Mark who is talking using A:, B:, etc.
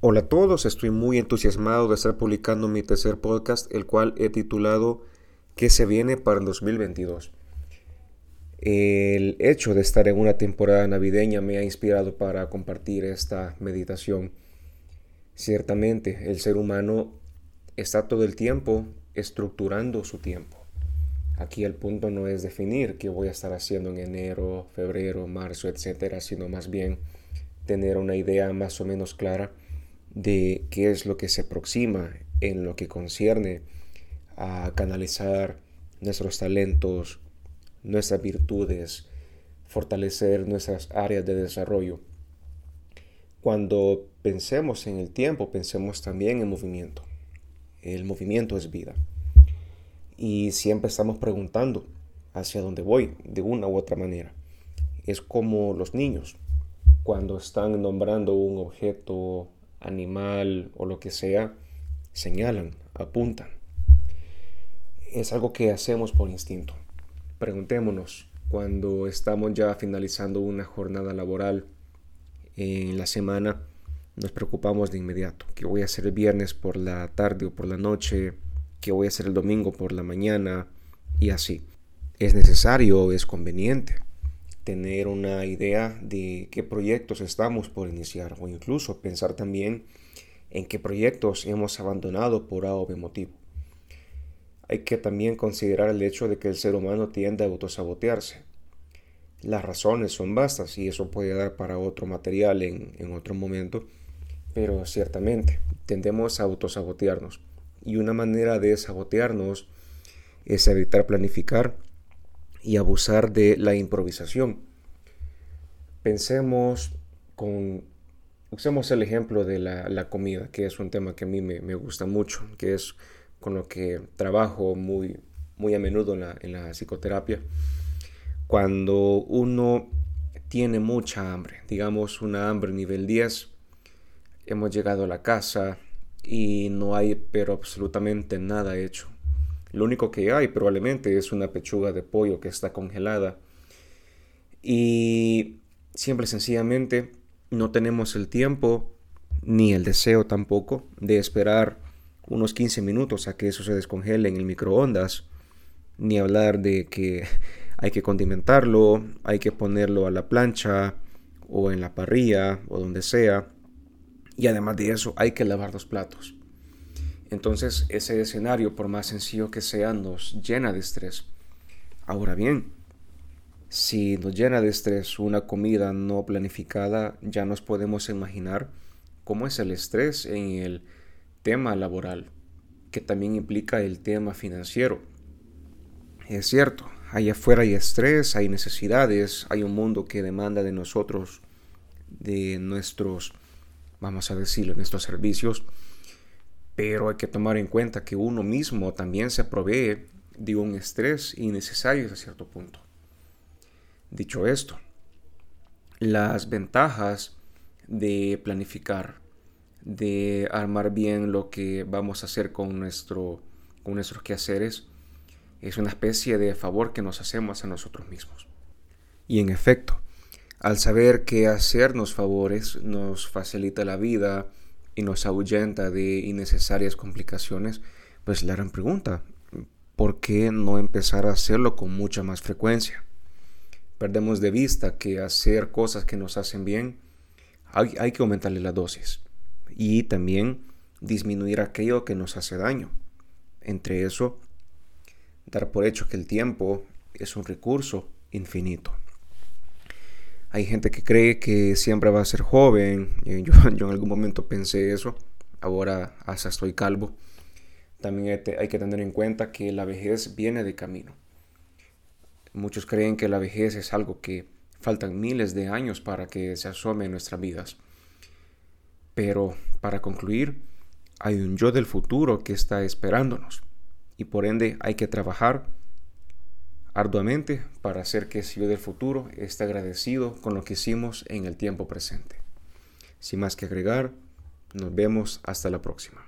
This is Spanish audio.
A: Hola a todos, estoy muy entusiasmado de estar publicando mi tercer podcast, el cual he titulado ¿Qué se viene para el 2022? El hecho de estar en una temporada navideña me ha inspirado para compartir esta meditación. Ciertamente, el ser humano está todo el tiempo estructurando su tiempo. Aquí el punto no es definir qué voy a estar haciendo en enero, febrero, marzo, etcétera, sino más bien tener una idea más o menos clara de qué es lo que se aproxima en lo que concierne a canalizar nuestros talentos, nuestras virtudes, fortalecer nuestras áreas de desarrollo. Cuando pensemos en el tiempo, pensemos también en movimiento. El movimiento es vida. Y siempre estamos preguntando hacia dónde voy, de una u otra manera. Es como los niños, cuando están nombrando un objeto animal o lo que sea, señalan, apuntan. Es algo que hacemos por instinto. Preguntémonos, cuando estamos ya finalizando una jornada laboral en la semana, nos preocupamos de inmediato. ¿Qué voy a hacer el viernes por la tarde o por la noche? ¿Qué voy a hacer el domingo por la mañana? Y así. Es necesario, es conveniente tener una idea de qué proyectos estamos por iniciar o incluso pensar también en qué proyectos hemos abandonado por A o B motivo. Hay que también considerar el hecho de que el ser humano tiende a autosabotearse. Las razones son vastas y eso puede dar para otro material en, en otro momento, pero ciertamente tendemos a autosabotearnos. Y una manera de sabotearnos es evitar planificar y abusar de la improvisación. Pensemos con, usemos el ejemplo de la, comida, que es un tema que a mí me, gusta mucho, que es con lo que trabajo muy, muy a menudo en la, en la psicoterapia. Cuando uno tiene mucha hambre, digamos una hambre nivel 10, hemos llegado a la casa y no hay pero absolutamente nada hecho lo único que hay probablemente es una pechuga de pollo que está congelada. Y siempre sencillamente no tenemos el tiempo ni el deseo tampoco de esperar unos 15 minutos a que eso se descongele en el microondas, ni hablar de que hay que condimentarlo, hay que ponerlo a la plancha o en la parrilla o donde sea. Y además de eso hay que lavar los platos. Entonces ese escenario, por más sencillo que sea, nos llena de estrés. Ahora bien, si nos llena de estrés una comida no planificada, ya nos podemos imaginar cómo es el estrés en el tema laboral, que también implica el tema financiero. Es cierto, allá afuera hay estrés, hay necesidades, hay un mundo que demanda de nosotros, de nuestros, vamos a decirlo, nuestros servicios, pero hay que tomar en cuenta que uno mismo también se provee de un estrés innecesario a cierto punto. Dicho esto, las ventajas de planificar, de armar bien lo que vamos a hacer con, nuestro, con nuestros quehaceres, es una especie de favor que nos hacemos a nosotros mismos. Y en efecto, al saber que hacernos favores nos facilita la vida, y nos ahuyenta de innecesarias complicaciones, pues la gran pregunta, ¿por qué no empezar a hacerlo con mucha más frecuencia? Perdemos de vista que hacer cosas que nos hacen bien, hay, hay que aumentarle la dosis y también disminuir aquello que nos hace daño. Entre eso, dar por hecho que el tiempo es un recurso infinito. Hay gente que cree que siempre va a ser joven. Eh, yo, yo en algún momento pensé eso. Ahora hasta estoy calvo. También hay que tener en cuenta que la vejez viene de camino. Muchos creen que la vejez es algo que faltan miles de años para que se asome en nuestras vidas. Pero para concluir, hay un yo del futuro que está esperándonos y por ende hay que trabajar arduamente para hacer que ese yo del futuro esté agradecido con lo que hicimos en el tiempo presente. Sin más que agregar, nos vemos hasta la próxima.